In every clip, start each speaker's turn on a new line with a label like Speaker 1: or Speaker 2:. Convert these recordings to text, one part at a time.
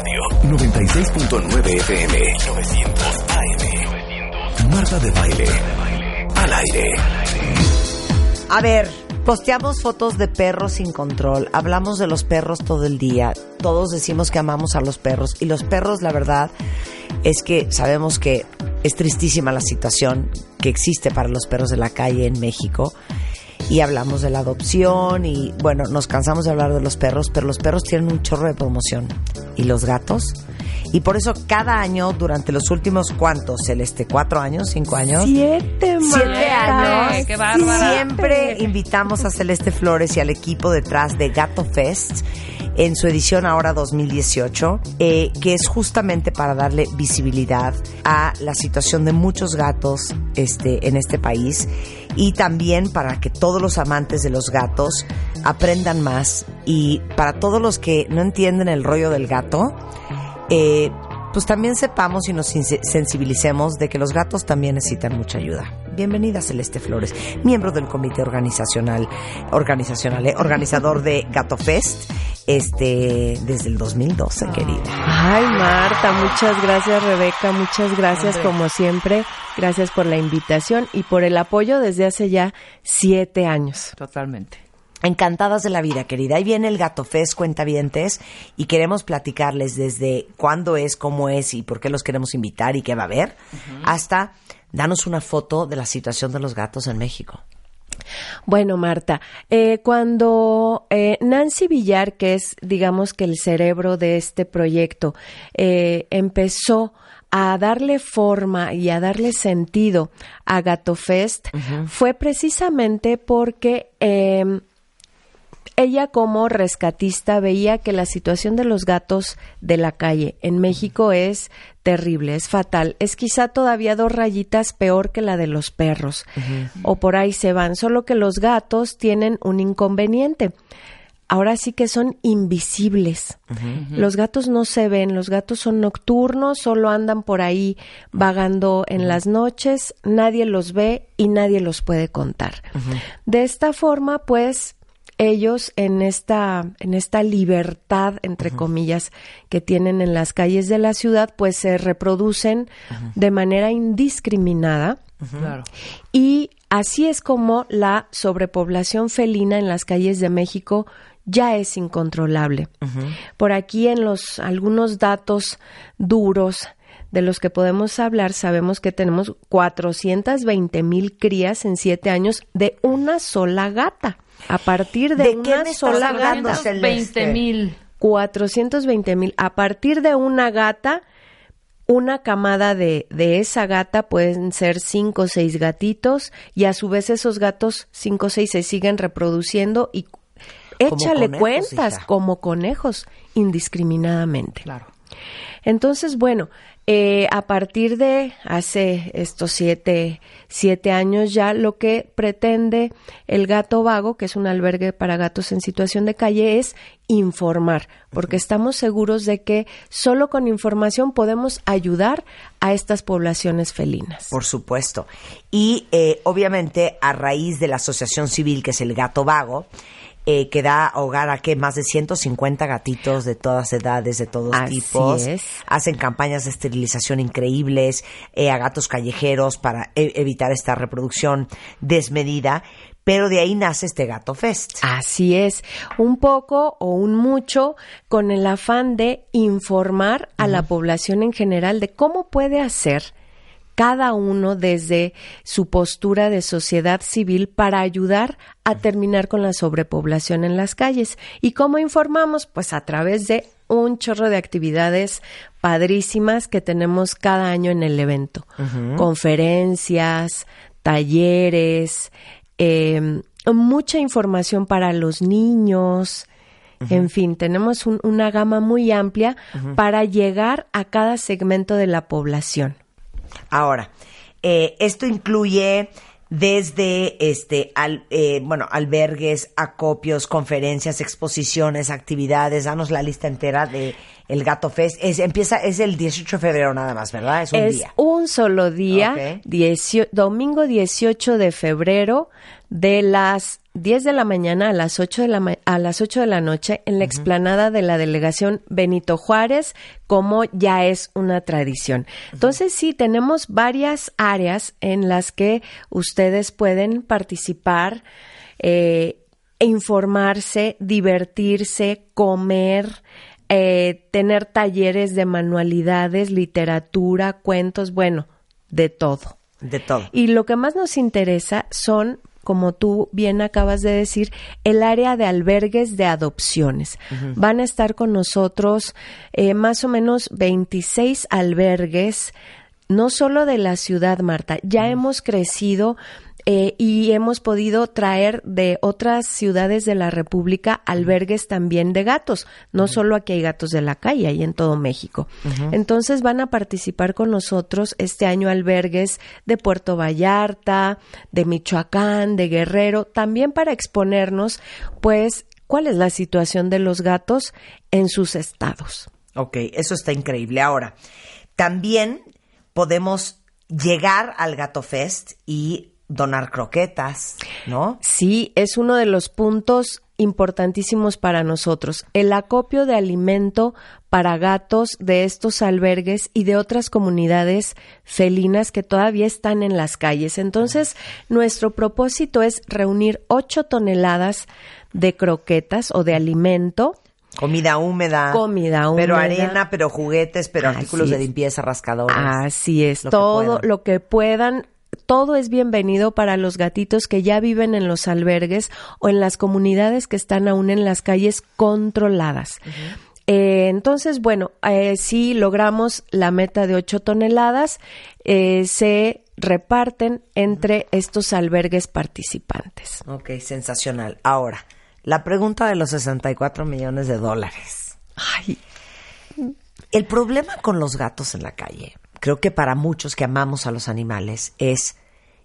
Speaker 1: W Radio 96.9 FM 900 AM Marta de Baile. Al aire.
Speaker 2: A ver, posteamos fotos de perros sin control, hablamos de los perros todo el día, todos decimos que amamos a los perros. Y los perros la verdad es que sabemos que es tristísima la situación que existe para los perros de la calle en México y hablamos de la adopción y bueno, nos cansamos de hablar de los perros, pero los perros tienen un chorro de promoción y los gatos. Y por eso cada año, durante los últimos cuantos, Celeste, cuatro años, cinco años.
Speaker 3: Siete,
Speaker 2: Siete años.
Speaker 4: Ay, qué bárbara.
Speaker 2: Siempre invitamos a Celeste Flores y al equipo detrás de Gato Fest en su edición ahora 2018, eh, que es justamente para darle visibilidad a la situación de muchos gatos este, en este país y también para que todos los amantes de los gatos aprendan más y para todos los que no entienden el rollo del gato, eh, pues también sepamos y nos sensibilicemos de que los gatos también necesitan mucha ayuda. Bienvenida Celeste Flores, miembro del comité organizacional, organizacional, eh, organizador de Gato Fest, este, desde el 2012, querida.
Speaker 3: Ay, Marta, muchas gracias, Rebeca, muchas gracias como siempre. Gracias por la invitación y por el apoyo desde hace ya siete años.
Speaker 5: Totalmente.
Speaker 2: Encantadas de la vida, querida. Ahí viene el Gato Fest, cuentavientes, y queremos platicarles desde cuándo es, cómo es y por qué los queremos invitar y qué va a haber, hasta danos una foto de la situación de los gatos en México.
Speaker 3: Bueno, Marta, eh, cuando eh, Nancy Villar, que es, digamos que el cerebro de este proyecto, eh, empezó a darle forma y a darle sentido a Gato Fest, fue precisamente porque eh, ella como rescatista veía que la situación de los gatos de la calle en México es terrible, es fatal. Es quizá todavía dos rayitas peor que la de los perros. O por ahí se van. Solo que los gatos tienen un inconveniente. Ahora sí que son invisibles. Los gatos no se ven, los gatos son nocturnos, solo andan por ahí vagando en las noches, nadie los ve y nadie los puede contar. De esta forma, pues, ellos en esta, en esta libertad, entre comillas, que tienen en las calles de la ciudad, pues se reproducen de manera indiscriminada.
Speaker 5: Claro.
Speaker 3: Y así es como la sobrepoblación felina en las calles de México ya es incontrolable. Por aquí en los algunos datos duros de los que podemos hablar, sabemos que tenemos 420 mil crías en siete años de una sola gata. A partir de,
Speaker 2: ¿De qué
Speaker 3: una
Speaker 2: me estás
Speaker 3: sola gata.
Speaker 2: Celeste?
Speaker 5: 20 mil.
Speaker 3: 420 mil. A partir de una gata, una camada de, de esa gata pueden ser cinco o seis gatitos y a su vez esos gatos cinco o seis se siguen reproduciendo y échale
Speaker 2: conejos,
Speaker 3: cuentas
Speaker 2: hija.
Speaker 3: como conejos indiscriminadamente.
Speaker 5: Claro.
Speaker 3: Entonces, bueno, eh, a partir de hace estos siete, siete años ya, lo que pretende el Gato Vago, que es un albergue para gatos en situación de calle, es informar, porque estamos seguros de que solo con información podemos ayudar a estas poblaciones felinas.
Speaker 2: Por supuesto. Y eh, obviamente a raíz de la asociación civil que es el Gato Vago, eh, que da hogar a que más de 150 gatitos de todas edades, de todos
Speaker 3: Así
Speaker 2: tipos.
Speaker 3: es.
Speaker 2: Hacen campañas de esterilización increíbles eh, a gatos callejeros para e- evitar esta reproducción desmedida. Pero de ahí nace este Gato Fest.
Speaker 3: Así es, un poco o un mucho con el afán de informar a la población en general de cómo puede hacer cada uno desde su postura de sociedad civil para ayudar a terminar con la sobrepoblación en las calles. ¿Y cómo informamos? Pues a través de un chorro de actividades padrísimas que tenemos cada año en el evento. Conferencias, talleres, eh, mucha información para los niños En fin, tenemos una gama muy amplia para llegar a cada segmento de la población.
Speaker 2: Ahora, eh, esto incluye desde este al, eh, bueno albergues, acopios, conferencias, exposiciones, actividades. Danos la lista entera de el Gato Fest. Es, empieza es el 18 de febrero nada más, ¿verdad? Es un
Speaker 3: es
Speaker 2: día.
Speaker 3: un solo día, domingo 18 de febrero de las 10 de la mañana a las 8 de la, a las 8 de la noche en la explanada de la delegación Benito Juárez, como ya es una tradición. Entonces, sí, tenemos varias áreas en las que ustedes pueden participar, eh, informarse, divertirse, comer, eh, tener talleres de manualidades, literatura, cuentos, bueno, de todo.
Speaker 2: De todo.
Speaker 3: Y lo que más nos interesa son como tú bien acabas de decir, el área de albergues de adopciones. Van a estar con nosotros eh, más o menos 26 albergues, no solo de la ciudad, Marta, ya hemos crecido eh, y hemos podido traer de otras ciudades de la República albergues también de gatos. No solo aquí hay gatos de la calle, hay en todo México. Entonces van a participar con nosotros este año albergues de Puerto Vallarta, de Michoacán, de Guerrero, también para exponernos, pues, cuál es la situación de los gatos en sus estados.
Speaker 2: Ok, eso está increíble. Ahora, también podemos llegar al Gato Fest y donar croquetas, ¿no?
Speaker 3: Sí, es uno de los puntos importantísimos para nosotros. El acopio de alimento para gatos de estos albergues y de otras comunidades felinas que todavía están en las calles. Entonces, nuestro propósito es reunir ocho toneladas de croquetas o de alimento
Speaker 2: Comida húmeda.
Speaker 3: Comida húmeda.
Speaker 2: Pero arena, pero juguetes, pero artículos de limpieza, rascadores.
Speaker 3: Así es. todo lo que puedan todo es bienvenido para los gatitos que ya viven en los albergues o en las comunidades que están aún en las calles controladas. Eh, entonces, bueno, eh, si logramos la meta de 8 toneladas, eh, se reparten entre estos albergues participantes.
Speaker 2: Ok, sensacional. Ahora, la pregunta de los 64 millones de dólares.
Speaker 3: Ay.
Speaker 2: El problema con los gatos en la calle creo que para muchos que amamos a los animales es,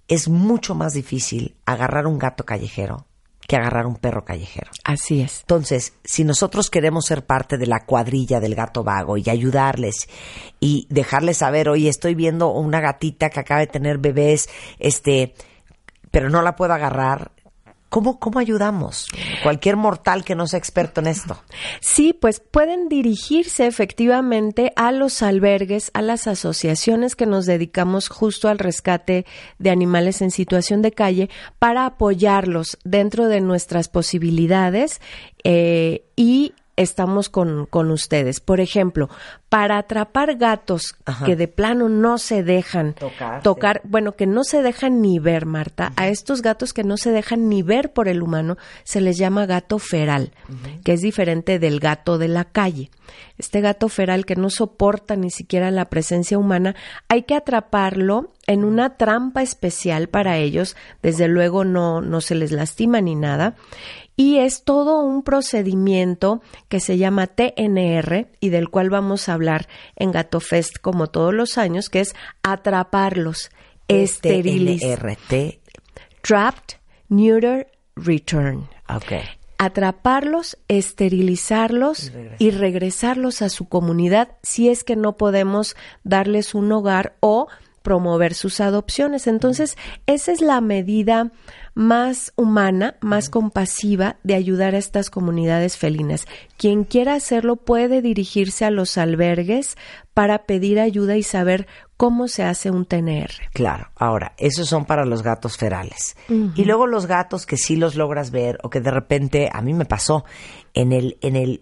Speaker 2: es mucho más difícil agarrar un gato callejero que agarrar un perro callejero.
Speaker 3: Así es.
Speaker 2: Entonces, si nosotros queremos ser parte de la cuadrilla del gato vago y ayudarles y dejarles saber, oye, estoy viendo una gatita que acaba de tener bebés, este, pero no la puedo agarrar, ¿Cómo, ¿Cómo ayudamos? Cualquier mortal que no sea experto en esto.
Speaker 3: Sí, pues pueden dirigirse efectivamente a los albergues, a las asociaciones que nos dedicamos justo al rescate de animales en situación de calle para apoyarlos dentro de nuestras posibilidades eh, y estamos con, con ustedes. Por ejemplo, para atrapar gatos que de plano no se dejan tocar, bueno, que no se dejan ni ver, Marta, a estos gatos que no se dejan ni ver por el humano, se les llama gato feral, que es diferente del gato de la calle. Este gato feral que no soporta ni siquiera la presencia humana, hay que atraparlo en una trampa especial para ellos, desde luego no, no se les lastima ni nada, y es todo un procedimiento que se llama TNR y del cual vamos a hablar en Gato Fest como todos los años, que es atraparlos, esterilizar. Trapped, neuter, return.
Speaker 2: Okay.
Speaker 3: Atraparlos, esterilizarlos y regresarlos a su comunidad si es que no podemos darles un hogar o promover sus adopciones. Entonces, esa es la medida más humana, más compasiva de ayudar a estas comunidades felinas. Quien quiera hacerlo puede dirigirse a los albergues para pedir ayuda y saber cómo se hace un TNR.
Speaker 2: Claro, ahora, esos son para los gatos ferales. Y luego los gatos que sí los logras ver o que de repente, a mí me pasó, en el, en el,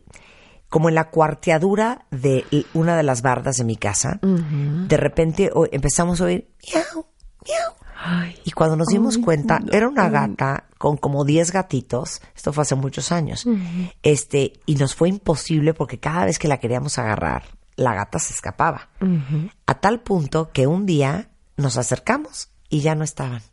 Speaker 2: como en la cuarteadura de una de las bardas de mi casa, de repente empezamos a oír miau, miau. y cuando nos dimos cuenta, era una gata con como 10 gatitos, esto fue hace muchos años, este, y nos fue imposible porque cada vez que la queríamos agarrar, la gata se escapaba. A tal punto que un día nos acercamos y ya no estaban.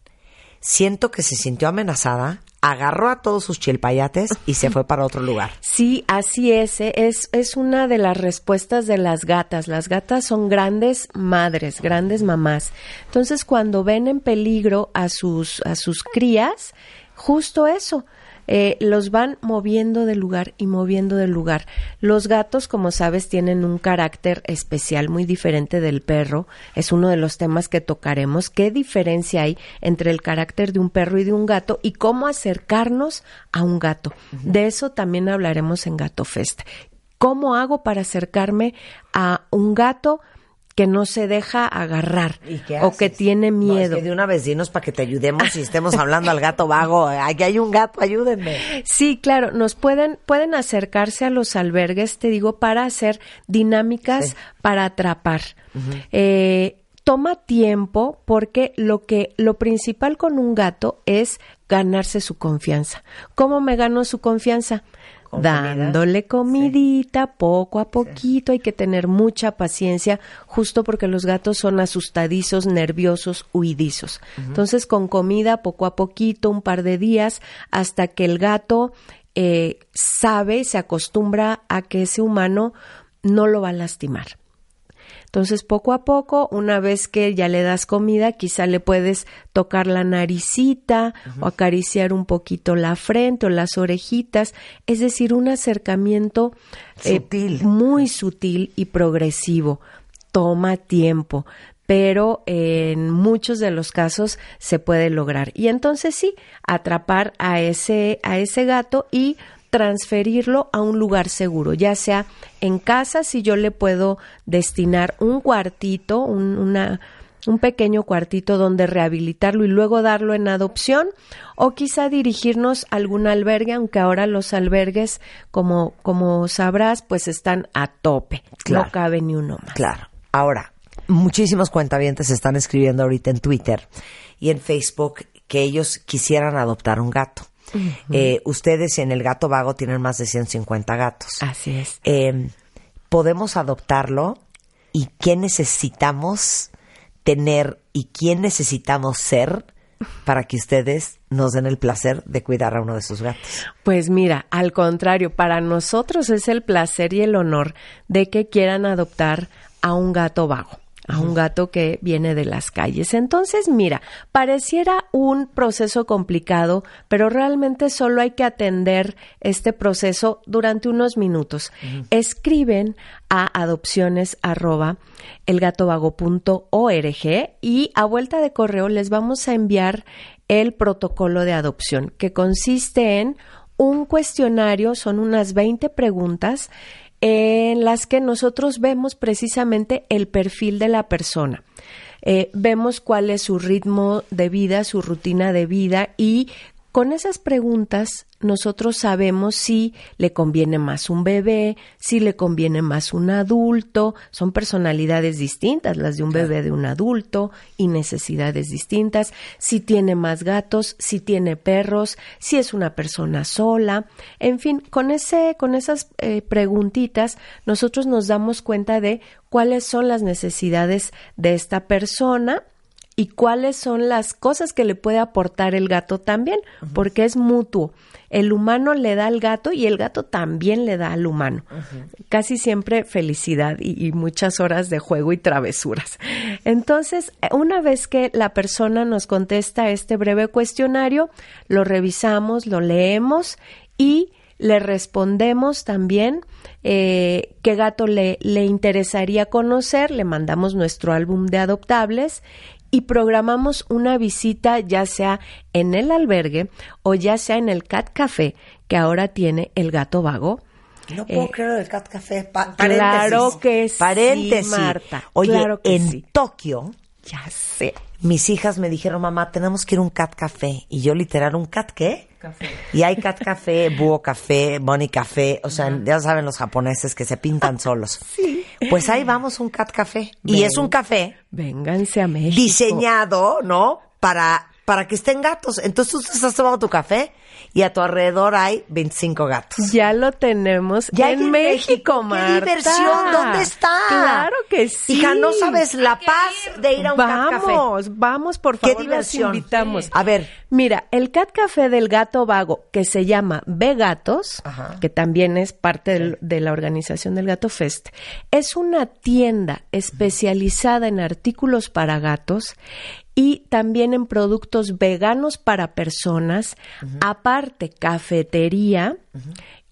Speaker 2: Siento que se sintió amenazada agarró a todos sus chilpayates y se fue para otro lugar.
Speaker 3: Sí, así es, ¿eh? es. Es una de las respuestas de las gatas. Las gatas son grandes madres, grandes mamás. Entonces, cuando ven en peligro a sus, a sus crías, justo eso, eh, los van moviendo de lugar y moviendo de lugar. Los gatos, como sabes, tienen un carácter especial muy diferente del perro. Es uno de los temas que tocaremos. ¿Qué diferencia hay entre el carácter de un perro y de un gato y cómo acercarnos a un gato? De eso también hablaremos en Gato Fest. ¿Cómo hago para acercarme a un gato? Que no se deja agarrar o que tiene miedo.
Speaker 2: de una vez dinos para que te ayudemos y estemos hablando al gato vago. Aquí hay un gato, ayúdenme.
Speaker 3: Sí, claro, nos pueden pueden acercarse a los albergues, te digo, para hacer dinámicas para atrapar. Eh, toma tiempo porque lo que lo principal con un gato es ganarse su confianza. ¿Cómo me gano su confianza? Dándole comidita poco a poquito. Hay que tener mucha paciencia, justo porque los gatos son asustadizos, nerviosos, huidizos. Entonces, con comida poco a poquito, un par de días, hasta que el gato eh, sabe, se acostumbra a que ese humano no lo va a lastimar. Entonces, poco a poco, una vez que ya le das comida, quizá le puedes tocar la naricita o acariciar un poquito la frente o las orejitas, es decir, un acercamiento
Speaker 2: eh,
Speaker 3: muy sutil y progresivo. Toma tiempo pero en muchos de los casos se puede lograr. Y entonces sí, atrapar a ese, a ese gato y transferirlo a un lugar seguro, ya sea en casa, si yo le puedo destinar un cuartito, un, una, un pequeño cuartito donde rehabilitarlo y luego darlo en adopción, o quizá dirigirnos a algún albergue, aunque ahora los albergues, como, como sabrás, pues están a tope, no cabe ni uno más.
Speaker 2: Claro. Ahora, muchísimos cuentavientes están escribiendo ahorita en Twitter y en Facebook que ellos quisieran adoptar un gato. Eh, ustedes en el gato vago tienen más de 150 gatos.
Speaker 3: Así es.
Speaker 2: Em, ¿Podemos adoptarlo? ¿Y qué necesitamos tener y quién necesitamos ser para que ustedes nos den el placer de cuidar a uno de sus gatos?
Speaker 3: Pues mira, al contrario, para nosotros es el placer y el honor de que quieran adoptar a un gato vago a un gato que viene de las calles. Entonces, mira, pareciera un proceso complicado, pero realmente solo hay que atender este proceso durante unos minutos. Escriben a adopciones arroba elgatovago.org y a vuelta de correo les vamos a enviar el protocolo de adopción, que consiste en un cuestionario, son unas 20 preguntas en las que nosotros vemos precisamente el perfil de la persona. Eh, vemos cuál es su ritmo de vida, su rutina de vida y con esas preguntas nosotros sabemos si le conviene más un bebé, si le conviene más un adulto, son personalidades distintas las de un bebé de un adulto y necesidades distintas, si tiene más gatos, si tiene perros, si es una persona sola, en fin, con ese con esas eh, preguntitas nosotros nos damos cuenta de cuáles son las necesidades de esta persona y cuáles son las cosas que le puede aportar el gato también, porque es mutuo. El humano le da al gato y el gato también le da al humano. Casi siempre felicidad y, muchas horas de juego y travesuras. Entonces, una vez que la persona nos contesta este breve cuestionario, lo revisamos, lo leemos y le respondemos también eh, qué gato le, le interesaría conocer, le mandamos nuestro álbum de adoptables y programamos una visita ya sea en el albergue o ya sea en el Cat Café que ahora tiene el gato vago.
Speaker 2: No puedo eh, creer el Cat Café.
Speaker 3: claro que sí,
Speaker 2: paréntesis.
Speaker 3: Marta.
Speaker 2: Oye,
Speaker 3: claro que
Speaker 2: en Tokio,
Speaker 3: ya sé.
Speaker 2: Mis hijas me dijeron, mamá, tenemos que ir a un Cat Café. Y yo literal, ¿un Cat qué? Café. Y hay Cat Café, Búho Café, Bunny Café. O sea, ya saben los japoneses que se pintan solos.
Speaker 3: Sí.
Speaker 2: Pues ahí vamos un Cat Café. y es un café.
Speaker 3: Vénganse a México.
Speaker 2: Diseñado, ¿no? Para, para que estén gatos. Entonces tú estás tomando tu café y a tu alrededor hay 25 gatos.
Speaker 3: Ya lo tenemos ya en, México, Marta.
Speaker 2: ¿Qué diversión? ¿Dónde está?
Speaker 3: Que sí.
Speaker 2: Hija, no sabes la paz de ir a un
Speaker 3: vamos,
Speaker 2: café.
Speaker 3: Vamos, vamos, por favor.
Speaker 2: Qué diversión.
Speaker 3: invitamos.
Speaker 2: A ver,
Speaker 3: Mira, el Cat Café del Gato Vago, que se llama Vegatos, que también es parte del- de la organización del Gato Fest, es una tienda especializada en artículos para gatos y también en productos veganos para personas, aparte cafetería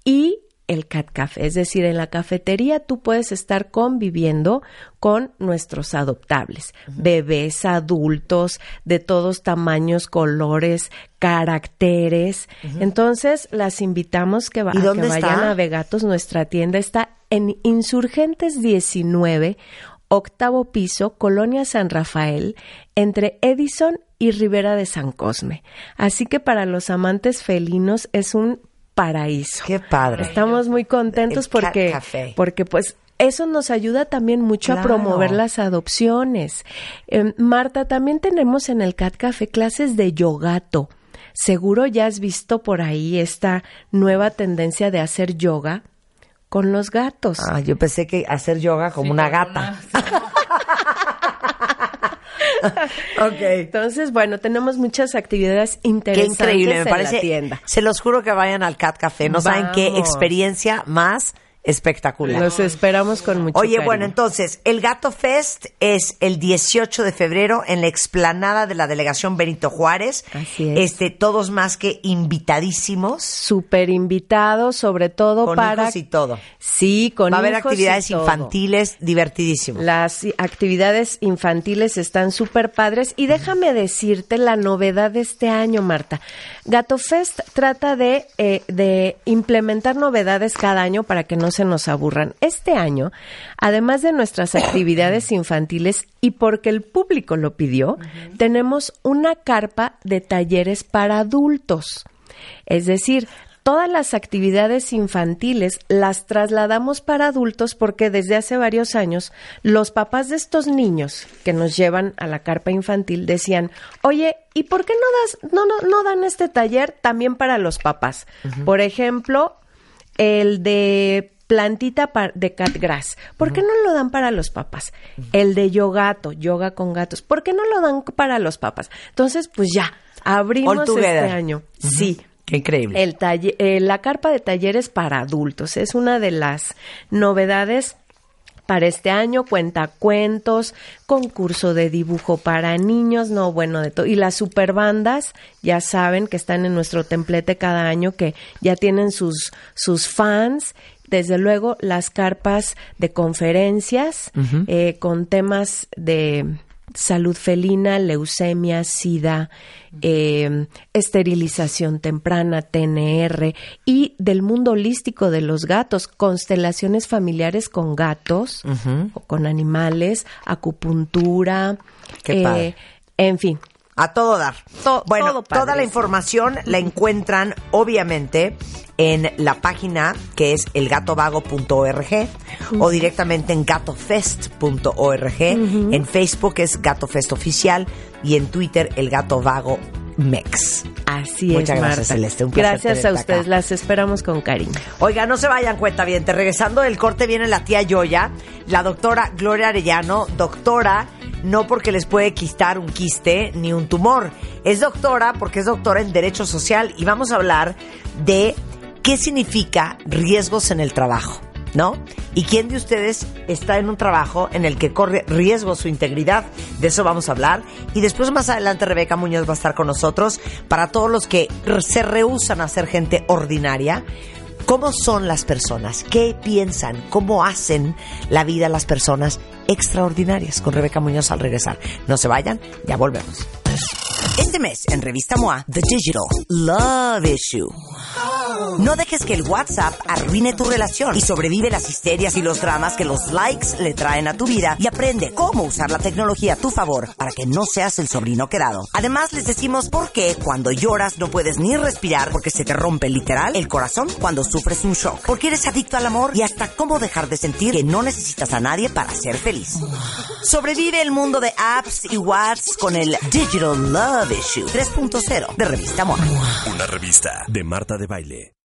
Speaker 3: y el Cat Café. Es decir, en la cafetería tú puedes estar conviviendo con nuestros adoptables, bebés, adultos, de todos tamaños, colores, caracteres. Entonces, las invitamos que, va-
Speaker 2: ¿Y
Speaker 3: a que vayan
Speaker 2: está?
Speaker 3: a Vegatos. Nuestra tienda está en Insurgentes 19, octavo piso, Colonia San Rafael, entre Edison y Rivera de San Cosme. Así que para los amantes felinos es un paraíso.
Speaker 2: Qué padre.
Speaker 3: Estamos muy contentos porque,
Speaker 2: Café.
Speaker 3: porque pues eso nos ayuda también mucho
Speaker 2: Claro.
Speaker 3: a promover las adopciones. Eh, Marta, también tenemos en el Cat Café clases de yogato. Seguro ya has visto por ahí esta nueva tendencia de hacer yoga con los gatos.
Speaker 2: Ah, yo pensé que hacer yoga como una gata. ok.
Speaker 3: Entonces, bueno, tenemos muchas actividades
Speaker 2: Qué
Speaker 3: interesantes
Speaker 2: increíble, me
Speaker 3: en
Speaker 2: parece.
Speaker 3: la tienda.
Speaker 2: Se los juro que vayan al Cat Café. No saben qué experiencia más espectacular.
Speaker 3: Los esperamos con mucho
Speaker 2: Oye,
Speaker 3: cariño.
Speaker 2: bueno, entonces, el Gato Fest es el 18 de febrero en la explanada de la delegación Benito Juárez.
Speaker 3: Así es.
Speaker 2: Este, todos más que invitadísimos.
Speaker 3: Súper invitados, sobre todo
Speaker 2: Con
Speaker 3: para...
Speaker 2: hijos y todo.
Speaker 3: Sí, con
Speaker 2: Va a haber
Speaker 3: y
Speaker 2: actividades infantiles divertidísimas.
Speaker 3: Las actividades infantiles están súper padres y déjame decirte la novedad de este año, Marta. Gato Fest trata de, eh, de implementar novedades cada año para que no se nos aburran. Este año, además de nuestras actividades infantiles y porque el público lo pidió, tenemos una carpa de talleres para adultos. Es decir, todas las actividades infantiles las trasladamos para adultos porque desde hace varios años los papás de estos niños que nos llevan a la carpa infantil decían, oye, ¿y por qué no, das, no, no, no dan este taller también para los papás? Por ejemplo, el de plantita de catgrass. ¿Por qué no lo dan para los papás? El de yogato, yoga con gatos. ¿Por qué no lo dan para los papás? Entonces, pues ya, abrimos este año. Sí.
Speaker 2: Qué increíble.
Speaker 3: El talle- eh, la carpa de talleres para adultos es una de las novedades para este año, cuenta cuentos, concurso de dibujo para niños, no, bueno, de todo. Y las superbandas, ya saben que están en nuestro templete cada año, que ya tienen sus, sus fans. Desde luego, las carpas de conferencias eh, con temas de salud felina, leucemia, sida, eh, esterilización temprana, TNR y del mundo holístico de los gatos, constelaciones familiares con gatos o con animales, acupuntura,
Speaker 2: Qué
Speaker 3: eh, en fin.
Speaker 2: A todo dar.
Speaker 3: To-
Speaker 2: bueno,
Speaker 3: todo
Speaker 2: toda la información la encuentran obviamente en la página que es elgatovago.org o directamente en gatofest.org. En Facebook es Gatofest Oficial y en Twitter el Gato Vago Mex.
Speaker 3: Así
Speaker 2: Muchas
Speaker 3: es,
Speaker 2: gracias,
Speaker 3: Marta.
Speaker 2: Celeste. Un placer
Speaker 3: Gracias a ustedes,
Speaker 2: acá.
Speaker 3: las esperamos con cariño.
Speaker 2: Oiga, no se vayan cuenta bien. Regresando del corte viene la tía Yoya, la doctora Gloria Arellano, doctora no porque les puede quistar un quiste ni un tumor. Es doctora porque es doctora en Derecho Social y vamos a hablar de qué significa riesgos en el trabajo, ¿no? ¿Y quién de ustedes está en un trabajo en el que corre riesgo su integridad? De eso vamos a hablar. Y después más adelante Rebeca Muñoz va a estar con nosotros para todos los que se rehusan a ser gente ordinaria. ¿Cómo son las personas? ¿Qué piensan? ¿Cómo hacen la vida las personas extraordinarias? Con Rebeca Muñoz al regresar. No se vayan, ya volvemos. Este mes en Revista MOA, The Digital Love Issue. No dejes que el WhatsApp arruine tu relación y sobrevive las histerias y los dramas que los likes le traen a tu vida y aprende cómo usar la tecnología a tu favor para que no seas el sobrino quedado. Además, les decimos por qué cuando lloras no puedes ni respirar porque se te rompe literal el corazón cuando sufres un shock. Porque eres adicto al amor y hasta cómo dejar de sentir que no necesitas a nadie para ser feliz. Sobrevive el mundo de apps y whats con el Digital Love Issue 3.0 de Revista MOA.
Speaker 1: Una revista de Marta de Baile.